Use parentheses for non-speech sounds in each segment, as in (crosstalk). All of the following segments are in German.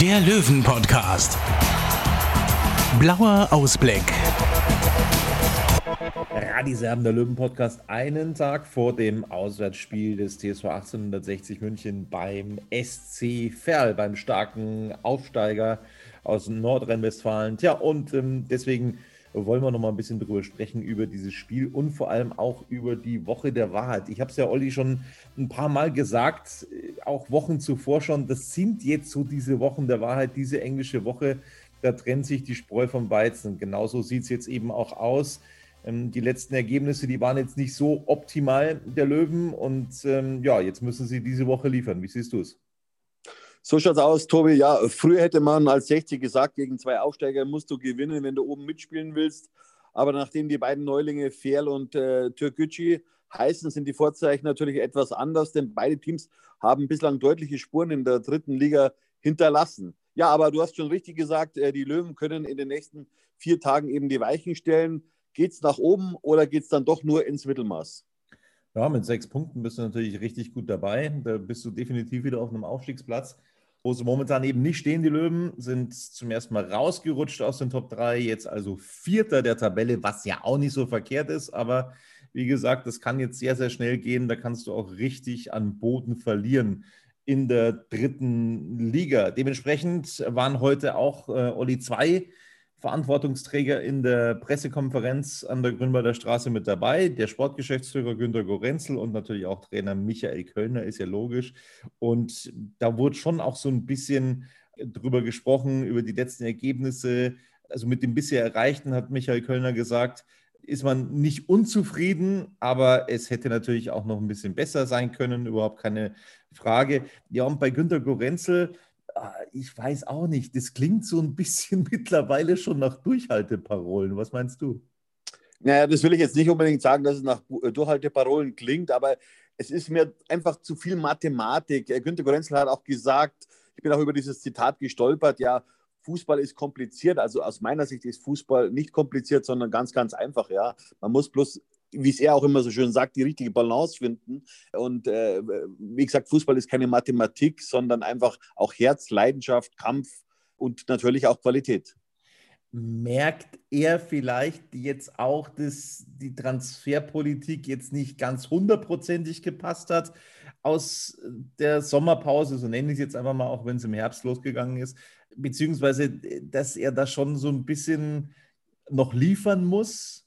der Löwen-Podcast. Blauer Ausblick. Radiserben der Löwen-Podcast einen Tag vor dem Auswärtsspiel des TSV 1860 München beim SC Verl, beim starken Aufsteiger aus Nordrhein-Westfalen. Tja, und ähm, deswegen wollen wir noch mal ein bisschen drüber sprechen, über dieses Spiel und vor allem auch über die Woche der Wahrheit. Ich habe es ja Olli schon ein paar Mal gesagt, äh, auch Wochen zuvor schon, das sind jetzt so diese Wochen der Wahrheit, diese englische Woche, da trennt sich die Spreu vom Weizen. Genauso sieht es jetzt eben auch aus. Ähm, die letzten Ergebnisse, die waren jetzt nicht so optimal der Löwen und ähm, ja, jetzt müssen sie diese Woche liefern. Wie siehst du es? So schaut's aus, Tobi. Ja, früher hätte man als 60 gesagt, gegen zwei Aufsteiger musst du gewinnen, wenn du oben mitspielen willst. Aber nachdem die beiden Neulinge Ferl und äh, Türkgücü heißen, sind die Vorzeichen natürlich etwas anders, denn beide Teams haben bislang deutliche Spuren in der dritten Liga hinterlassen. Ja, aber du hast schon richtig gesagt, äh, die Löwen können in den nächsten vier Tagen eben die Weichen stellen. Geht es nach oben oder geht es dann doch nur ins Mittelmaß? Ja, mit sechs Punkten bist du natürlich richtig gut dabei. Da bist du definitiv wieder auf einem Aufstiegsplatz wo sie momentan eben nicht stehen, die Löwen, sind zum ersten Mal rausgerutscht aus den Top 3, jetzt also Vierter der Tabelle, was ja auch nicht so verkehrt ist, aber wie gesagt, das kann jetzt sehr, sehr schnell gehen, da kannst du auch richtig an Boden verlieren in der dritten Liga. Dementsprechend waren heute auch äh, Olli 2 Verantwortungsträger in der Pressekonferenz an der Grünwalder Straße mit dabei. Der Sportgeschäftsführer Günter Gorenzel und natürlich auch Trainer Michael Kölner, ist ja logisch. Und da wurde schon auch so ein bisschen drüber gesprochen, über die letzten Ergebnisse. Also mit dem bisher Erreichten hat Michael Kölner gesagt, ist man nicht unzufrieden, aber es hätte natürlich auch noch ein bisschen besser sein können, überhaupt keine Frage. Ja, und bei Günter Gorenzel, ich weiß auch nicht, das klingt so ein bisschen (laughs) mittlerweile schon nach Durchhalteparolen. Was meinst du? Naja, das will ich jetzt nicht unbedingt sagen, dass es nach äh, Durchhalteparolen klingt, aber es ist mir einfach zu viel Mathematik. Äh, Günter Gorenzel hat auch gesagt, ich bin auch über dieses Zitat gestolpert, ja, Fußball ist kompliziert. Also aus meiner Sicht ist Fußball nicht kompliziert, sondern ganz, ganz einfach. Ja, man muss bloß wie es er auch immer so schön sagt, die richtige Balance finden. Und äh, wie gesagt, Fußball ist keine Mathematik, sondern einfach auch Herz, Leidenschaft, Kampf und natürlich auch Qualität. Merkt er vielleicht jetzt auch, dass die Transferpolitik jetzt nicht ganz hundertprozentig gepasst hat aus der Sommerpause, so nenne ich es jetzt einfach mal, auch wenn es im Herbst losgegangen ist, beziehungsweise dass er da schon so ein bisschen noch liefern muss?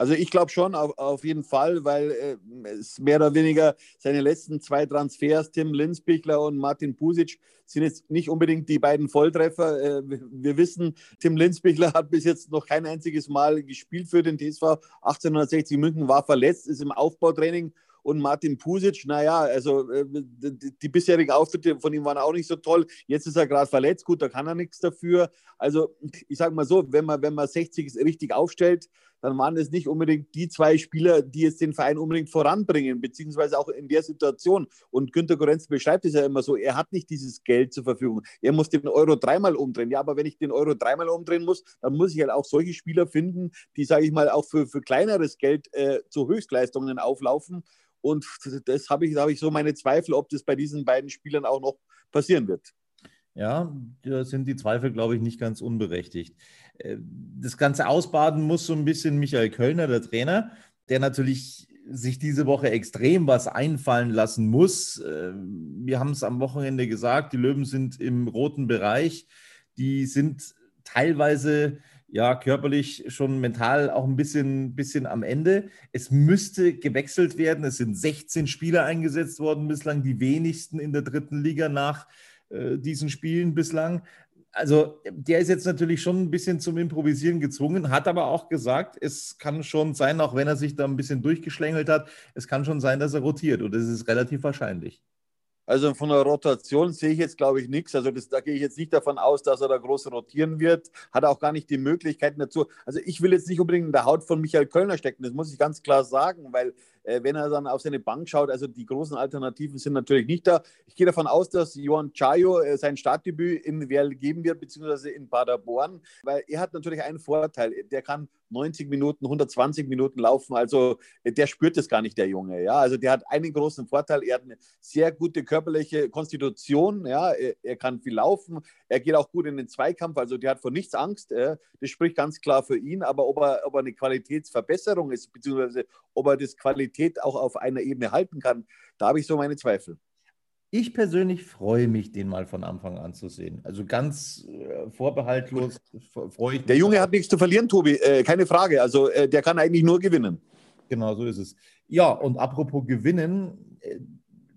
Also ich glaube schon auf, auf, jeden Fall, weil äh, es mehr oder weniger seine letzten zwei Transfers, Tim Linsbichler und Martin Pusic, sind jetzt nicht unbedingt die beiden Volltreffer. Äh, wir wissen, Tim Linsbichler hat bis jetzt noch kein einziges Mal gespielt für den TSV 1860 München, war verletzt, ist im Aufbautraining und Martin Pusic, naja, also äh, die, bisherigen Auftritte von ihm waren auch nicht so toll. Jetzt ist er gerade verletzt, gut, da kann er nichts dafür. Also ich sage mal so, wenn man, wenn man 60 richtig aufstellt, dann waren es nicht unbedingt die zwei Spieler, die jetzt den Verein unbedingt voranbringen, beziehungsweise auch in der Situation. Und Günter Gorenz beschreibt es ja immer so, er hat nicht dieses Geld zur Verfügung. Er muss den Euro dreimal umdrehen. Ja, aber wenn ich den Euro dreimal umdrehen muss, dann muss ich halt auch solche Spieler finden, die, sage ich mal, auch für, für kleineres Geld äh, zu Höchstleistungen auflaufen. Und das habe ich, da habe ich so meine Zweifel, ob das bei diesen beiden Spielern auch noch passieren wird. Ja, da sind die Zweifel, glaube ich, nicht ganz unberechtigt. Äh, das Ganze ausbaden muss so ein bisschen Michael Kölner, der Trainer, der natürlich sich diese Woche extrem was einfallen lassen muss. Äh, wir haben es am Wochenende gesagt, die Löwen sind im roten Bereich. Die sind teilweise ja körperlich schon mental auch ein bisschen, bisschen am Ende. Es müsste gewechselt werden. Es sind 16 Spieler eingesetzt worden bislang, die wenigsten in der dritten Liga nach äh, diesen Spielen bislang also der ist jetzt natürlich schon ein bisschen zum Improvisieren gezwungen, hat aber auch gesagt, es kann schon sein, auch wenn er sich da ein bisschen durchgeschlängelt hat, es kann schon sein, dass er rotiert und das ist relativ wahrscheinlich. Also von der Rotation sehe ich jetzt, glaube ich, nichts. Also das, da gehe ich jetzt nicht davon aus, dass er da groß rotieren wird. Hat auch gar nicht die Möglichkeiten dazu. Also ich will jetzt nicht unbedingt in der Haut von Michael Kölner stecken, das muss ich ganz klar sagen, weil äh, wenn er dann auf seine Bank schaut, also die großen Alternativen sind natürlich nicht da. Ich gehe davon aus, dass Johan Chayo äh, sein Startdebüt in Werl geben wird, beziehungsweise in Paderborn, weil er hat natürlich einen Vorteil. Der kann 90 Minuten, 120 Minuten laufen. Also äh, der spürt es gar nicht, der Junge. Ja, also der hat einen großen Vorteil. Er hat eine sehr gute körperliche Konstitution. Ja, er, er kann viel laufen. Er geht auch gut in den Zweikampf. Also der hat vor nichts Angst. Ja. Das spricht ganz klar für ihn. Aber ob er, ob er eine Qualitätsverbesserung ist, beziehungsweise ob er das Qualität auch auf einer Ebene halten kann, da habe ich so meine Zweifel. Ich persönlich freue mich, den mal von Anfang an zu sehen. Also ganz äh, vorbehaltlos freue ich mich. Der Junge hat nichts zu verlieren, Tobi, äh, keine Frage. Also äh, der kann eigentlich nur gewinnen. Genau, so ist es. Ja, und apropos gewinnen, äh,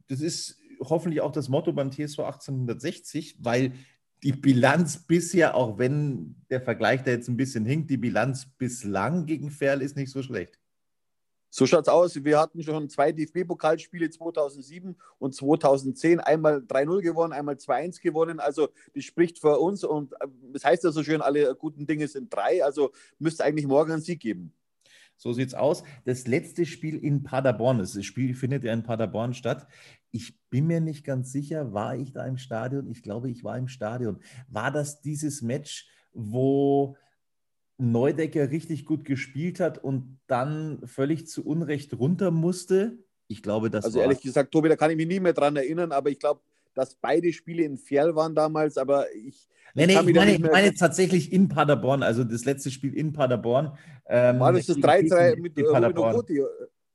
das ist hoffentlich auch das Motto beim TSV 1860, weil die Bilanz bisher, auch wenn der Vergleich da jetzt ein bisschen hinkt, die Bilanz bislang gegen Ferl ist nicht so schlecht. So schaut es aus. Wir hatten schon zwei DFB-Pokalspiele 2007 und 2010. Einmal 3-0 gewonnen, einmal 2-1 gewonnen. Also, das spricht für uns. Und äh, das heißt ja so schön, alle guten Dinge sind drei. Also, müsste eigentlich morgen einen Sieg geben. So sieht es aus. Das letzte Spiel in Paderborn, das Spiel findet ja in Paderborn statt. Ich bin mir nicht ganz sicher, war ich da im Stadion? Ich glaube, ich war im Stadion. War das dieses Match, wo Neudecker richtig gut gespielt hat und dann völlig zu Unrecht runter musste. Ich glaube, das Also ehrlich gesagt, Tobi, da kann ich mich nie mehr dran erinnern, aber ich glaube, dass beide Spiele in Ferl waren damals, aber ich. Nee, nee, ich, meine, ich meine tatsächlich in Paderborn, also das letzte Spiel in Paderborn. Ähm, war das das 3-3 mit Robin Okoti?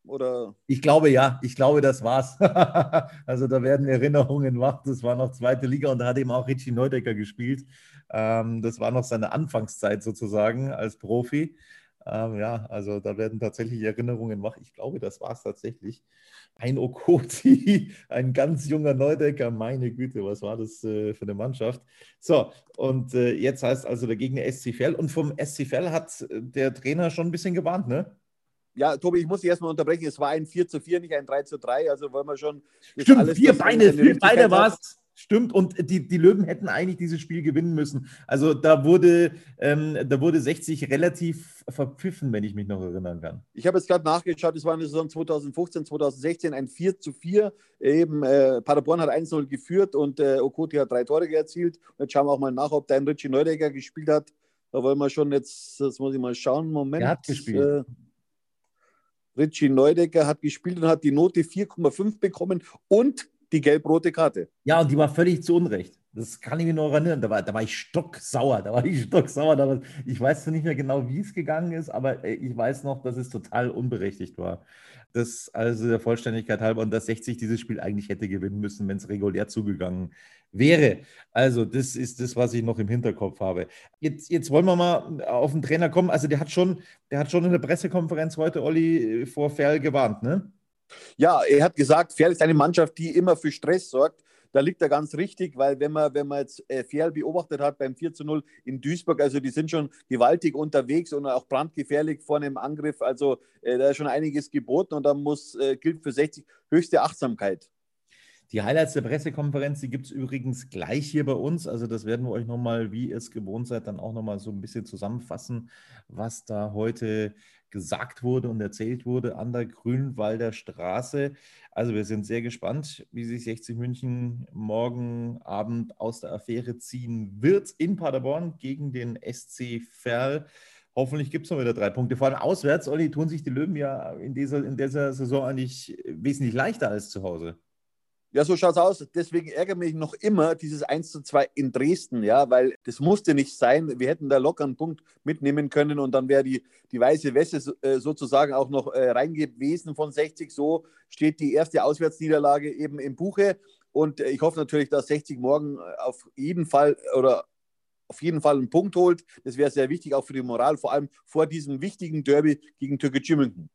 Oder? Ich glaube ja, ich glaube, das war's. (laughs) also da werden Erinnerungen wach. Das war noch zweite Liga und da hat eben auch Richie Neudecker gespielt. Ähm, das war noch seine Anfangszeit sozusagen als Profi. Ähm, ja, also da werden tatsächlich Erinnerungen wach. Ich glaube, das war es tatsächlich. Ein Okoti, (laughs) ein ganz junger Neudecker. Meine Güte, was war das äh, für eine Mannschaft? So, und äh, jetzt heißt also der Gegner SC Verl. Und vom SC Verl hat äh, der Trainer schon ein bisschen gewarnt, ne? Ja, Tobi, ich muss dich erstmal unterbrechen. Es war ein 4 zu 4, nicht ein 3 zu 3. Also wollen wir schon. Stimmt, alles, vier Beine, vier Beine war es. Stimmt, und die, die Löwen hätten eigentlich dieses Spiel gewinnen müssen. Also da wurde, ähm, da wurde 60 relativ verpfiffen, wenn ich mich noch erinnern kann. Ich habe jetzt gerade nachgeschaut, es war in der Saison 2015, 2016 ein 4 zu 4. Eben äh, Paderborn hat 1-0 geführt und äh, Okoti hat drei Tore erzielt. Und jetzt schauen wir auch mal nach, ob dein Richie Neudecker gespielt hat. Da wollen wir schon jetzt, das muss ich mal schauen, Moment. Er hat gespielt. Äh, Richie Neudecker hat gespielt und hat die Note 4,5 bekommen und die gelb-rote Karte. Ja, und die war völlig zu Unrecht. Das kann ich mir noch erinnern. Da war, da war ich stocksauer. Da war ich stocksauer. Da war, ich weiß nicht mehr genau, wie es gegangen ist, aber äh, ich weiß noch, dass es total unberechtigt war. Das also der Vollständigkeit halber und dass 60 dieses Spiel eigentlich hätte gewinnen müssen, wenn es regulär zugegangen wäre. Also, das ist das, was ich noch im Hinterkopf habe. Jetzt, jetzt wollen wir mal auf den Trainer kommen. Also, der hat schon, der hat schon in der Pressekonferenz heute Olli vor Ferl gewarnt, ne? Ja, er hat gesagt, Ferl ist eine Mannschaft, die immer für Stress sorgt. Da liegt er ganz richtig, weil wenn man, wenn man jetzt äh, Ferl beobachtet hat beim 4 zu 0 in Duisburg, also die sind schon gewaltig unterwegs und auch brandgefährlich vorne im Angriff. Also äh, da ist schon einiges geboten und da muss, äh, gilt für 60 höchste Achtsamkeit. Die Highlights der Pressekonferenz, die gibt es übrigens gleich hier bei uns. Also das werden wir euch nochmal, wie ihr es gewohnt seid, dann auch nochmal so ein bisschen zusammenfassen, was da heute gesagt wurde und erzählt wurde an der Grünwalder Straße. Also wir sind sehr gespannt, wie sich 60 München morgen Abend aus der Affäre ziehen wird in Paderborn gegen den SC Verl. Hoffentlich gibt es noch wieder drei Punkte. Vor allem auswärts, Olli, tun sich die Löwen ja in dieser, in dieser Saison eigentlich wesentlich leichter als zu Hause. Ja, so schaut's aus. Deswegen ärgert mich noch immer dieses 1 zu 2 in Dresden, ja, weil das musste nicht sein. Wir hätten da locker einen Punkt mitnehmen können und dann wäre die, die weiße Weste äh, sozusagen auch noch äh, reingewesen von 60. So steht die erste Auswärtsniederlage eben im Buche. Und äh, ich hoffe natürlich, dass 60 morgen auf jeden Fall oder auf jeden Fall einen Punkt holt. Das wäre sehr wichtig, auch für die Moral, vor allem vor diesem wichtigen Derby gegen Türkei München.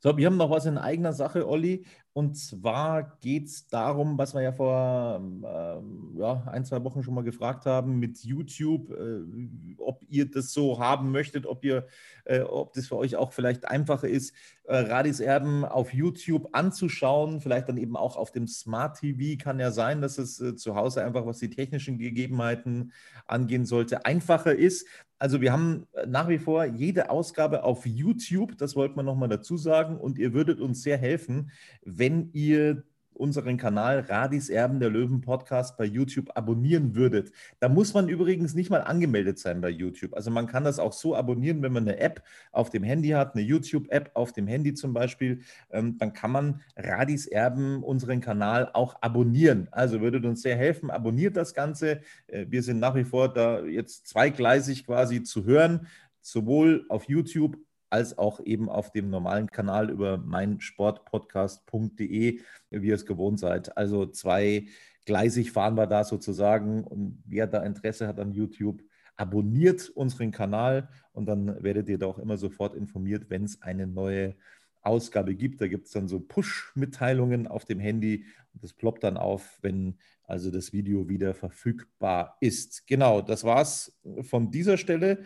So, wir haben noch was in eigener Sache, Olli. Und zwar geht es darum, was wir ja vor äh, ja, ein, zwei Wochen schon mal gefragt haben mit YouTube, äh, ob ihr das so haben möchtet, ob ihr, äh, ob das für euch auch vielleicht einfacher ist, äh, Radis Erben auf YouTube anzuschauen, vielleicht dann eben auch auf dem Smart TV. Kann ja sein, dass es äh, zu Hause einfach, was die technischen Gegebenheiten angehen sollte, einfacher ist. Also wir haben äh, nach wie vor jede Ausgabe auf YouTube, das wollte man nochmal dazu sagen, und ihr würdet uns sehr helfen, wenn wenn ihr unseren Kanal Radis Erben der Löwen Podcast bei YouTube abonnieren würdet. Da muss man übrigens nicht mal angemeldet sein bei YouTube. Also man kann das auch so abonnieren, wenn man eine App auf dem Handy hat, eine YouTube-App auf dem Handy zum Beispiel, ähm, dann kann man Radis Erben, unseren Kanal, auch abonnieren. Also würdet uns sehr helfen. Abonniert das Ganze. Äh, wir sind nach wie vor da jetzt zweigleisig quasi zu hören, sowohl auf YouTube als auch eben auf dem normalen Kanal über meinsportpodcast.de, wie ihr es gewohnt seid. Also zweigleisig fahren wir da sozusagen und wer da Interesse hat an YouTube, abonniert unseren Kanal und dann werdet ihr da auch immer sofort informiert, wenn es eine neue Ausgabe gibt. Da gibt es dann so Push-Mitteilungen auf dem Handy und das ploppt dann auf, wenn also das Video wieder verfügbar ist. Genau, das war's von dieser Stelle.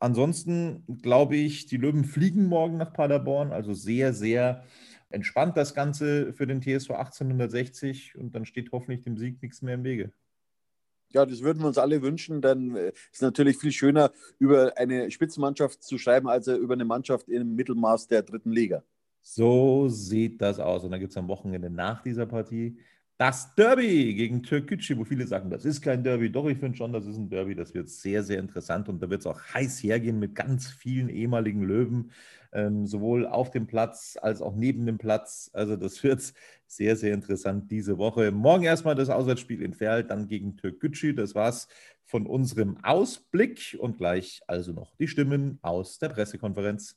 Ansonsten glaube ich, die Löwen fliegen morgen nach Paderborn, also sehr, sehr entspannt das Ganze für den TSV 1860 und dann steht hoffentlich dem Sieg nichts mehr im Wege. Ja, das würden wir uns alle wünschen, denn es ist natürlich viel schöner, über eine Spitzenmannschaft zu schreiben, als über eine Mannschaft im Mittelmaß der dritten Liga. So sieht das aus. Und dann gibt es am Wochenende nach dieser Partie das Derby gegen Türkgücü, wo viele sagen, das ist kein Derby. Doch, ich finde schon, das ist ein Derby. Das wird sehr, sehr interessant und da wird es auch heiß hergehen mit ganz vielen ehemaligen Löwen, ähm, sowohl auf dem Platz als auch neben dem Platz. Also das (laughs) wird sehr, sehr interessant diese Woche. Morgen erstmal das Auswärtsspiel in Ferl, dann gegen Türkgücü. Das war's von unserem Ausblick und gleich also noch die Stimmen aus der Pressekonferenz.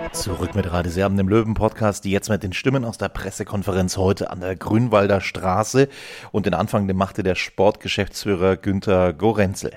Zurück mit Radeserben, dem Löwen-Podcast, die jetzt mit den Stimmen aus der Pressekonferenz heute an der Grünwalder Straße und den Anfang den machte der Sportgeschäftsführer Günther Gorenzel.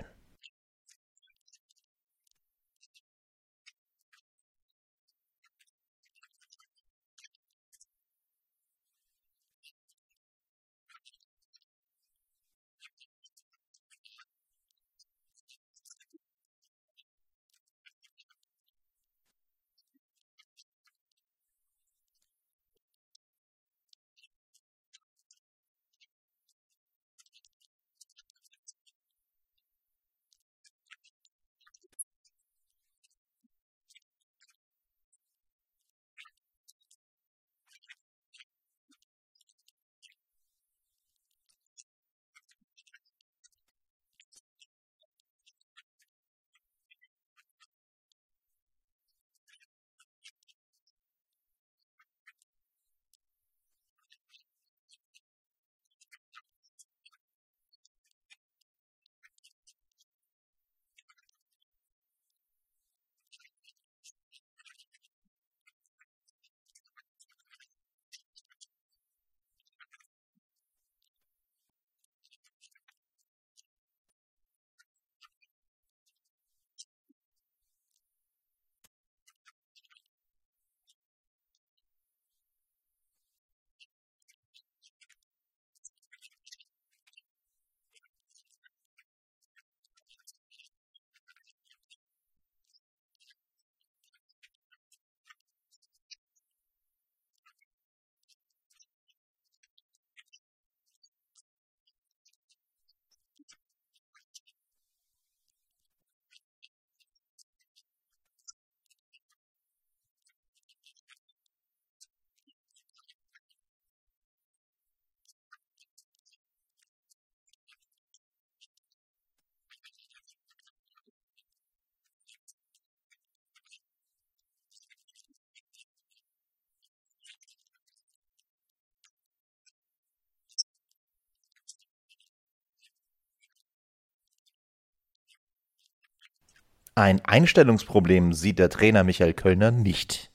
Ein Einstellungsproblem sieht der Trainer Michael Kölner nicht.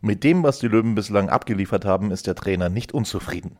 Mit dem, was die Löwen bislang abgeliefert haben, ist der Trainer nicht unzufrieden.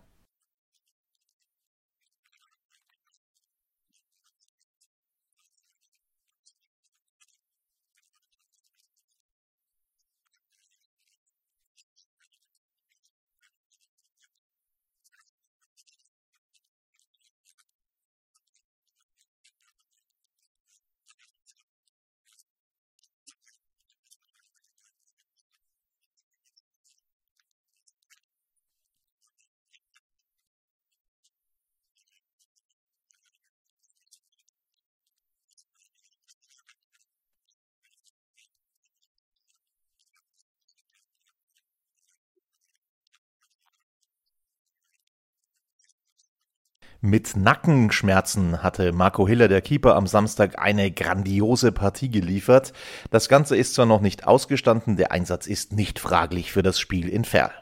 Mit Nackenschmerzen hatte Marco Hiller, der Keeper, am Samstag eine grandiose Partie geliefert. Das Ganze ist zwar noch nicht ausgestanden, der Einsatz ist nicht fraglich für das Spiel in Ferl.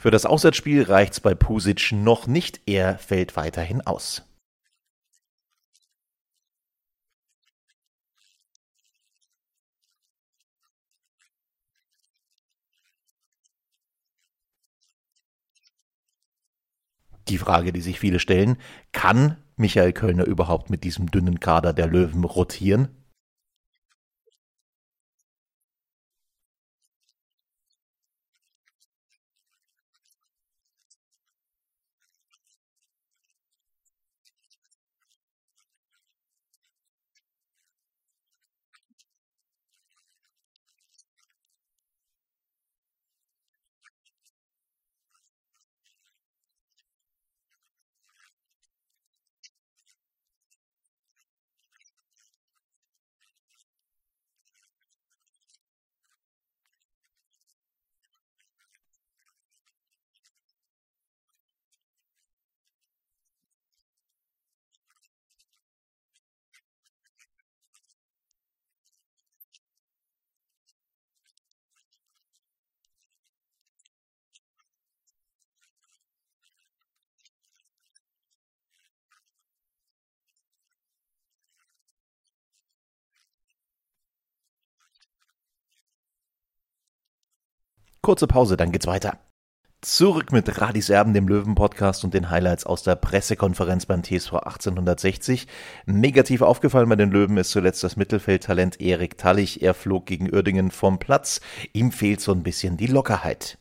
Für das Auswärtsspiel reicht's bei Pusic noch nicht, er fällt weiterhin aus. Die Frage, die sich viele stellen, kann Michael Kölner überhaupt mit diesem dünnen Kader der Löwen rotieren? Kurze Pause, dann geht's weiter. Zurück mit Radis Erben, dem Löwen-Podcast und den Highlights aus der Pressekonferenz beim TSV 1860. Negativ aufgefallen bei den Löwen ist zuletzt das Mittelfeldtalent Erik Tallich. Er flog gegen Uerdingen vom Platz. Ihm fehlt so ein bisschen die Lockerheit.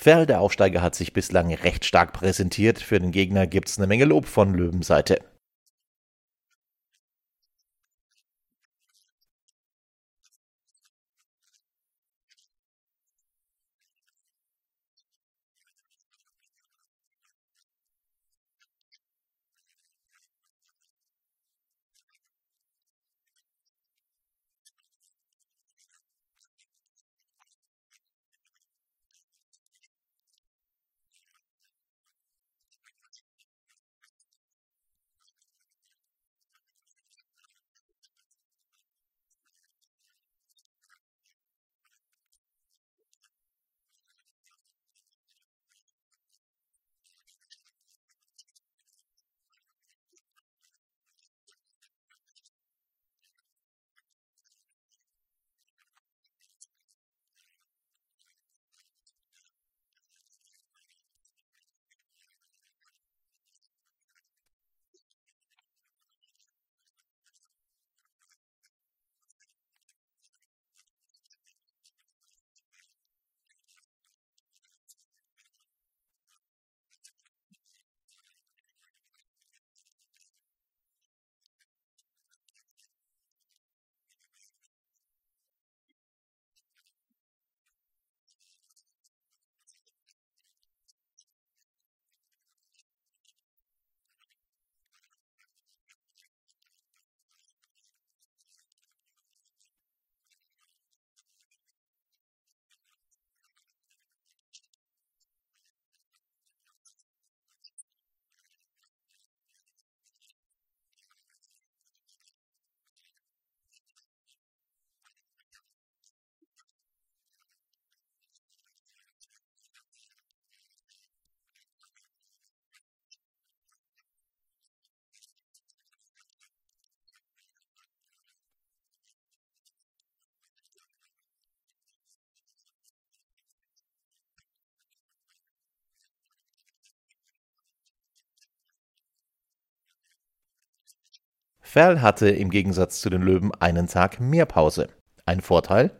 Ferl, der Aufsteiger, hat sich bislang recht stark präsentiert. Für den Gegner gibt's eine Menge Lob von Löwenseite. Ferl hatte im Gegensatz zu den Löwen einen Tag mehr Pause. Ein Vorteil?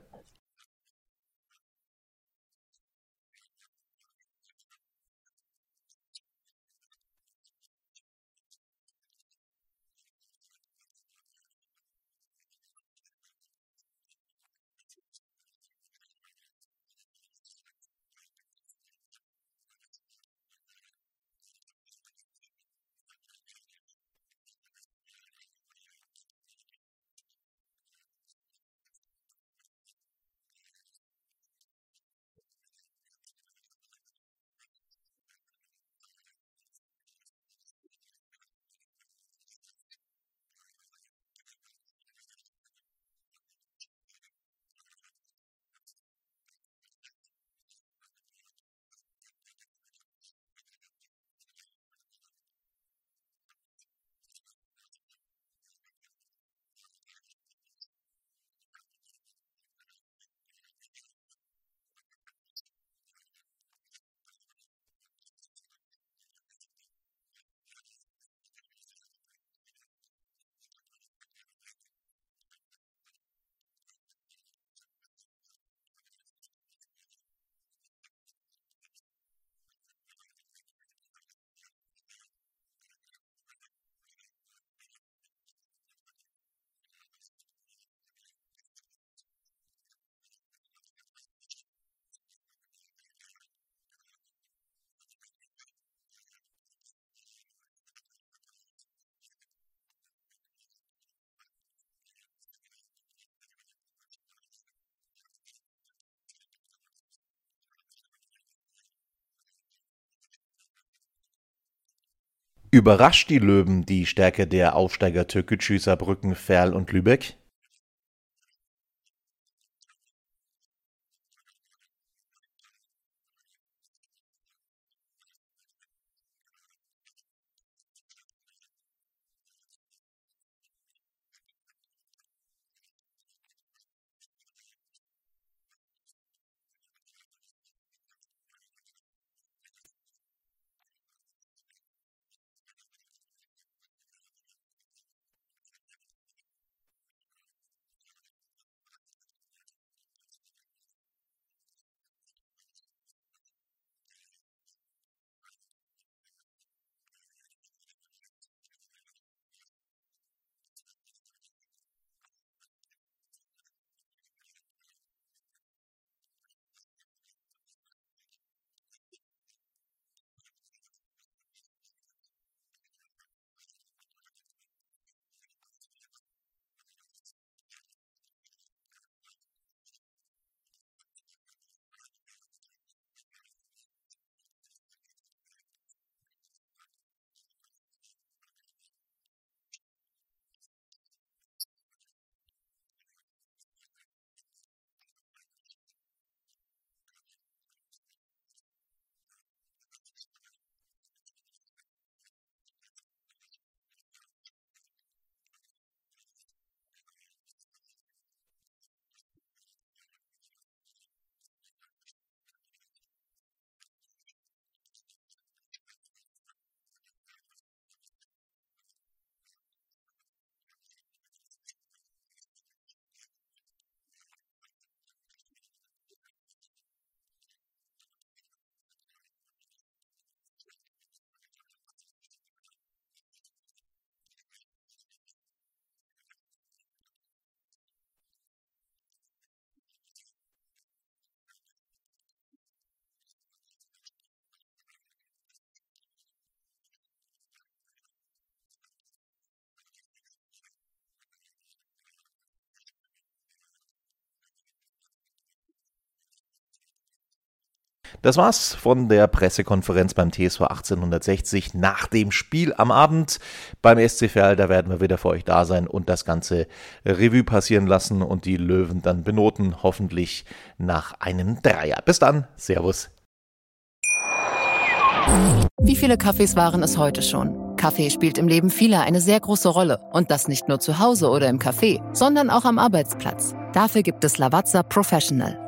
Überrascht die Löwen die Stärke der Aufsteiger Türkgücü Saarbrücken, Ferl und Lübeck? Das war's von der Pressekonferenz beim TSV 1860 nach dem Spiel am Abend beim SC Verl. Da werden wir wieder für euch da sein und das ganze Revue passieren lassen und die Löwen dann benoten, hoffentlich nach einem Dreier. Bis dann, Servus. Wie viele Kaffees waren es heute schon? Kaffee spielt im Leben vieler eine sehr große Rolle und das nicht nur zu Hause oder im Café, sondern auch am Arbeitsplatz. Dafür gibt es Lavazza Professional.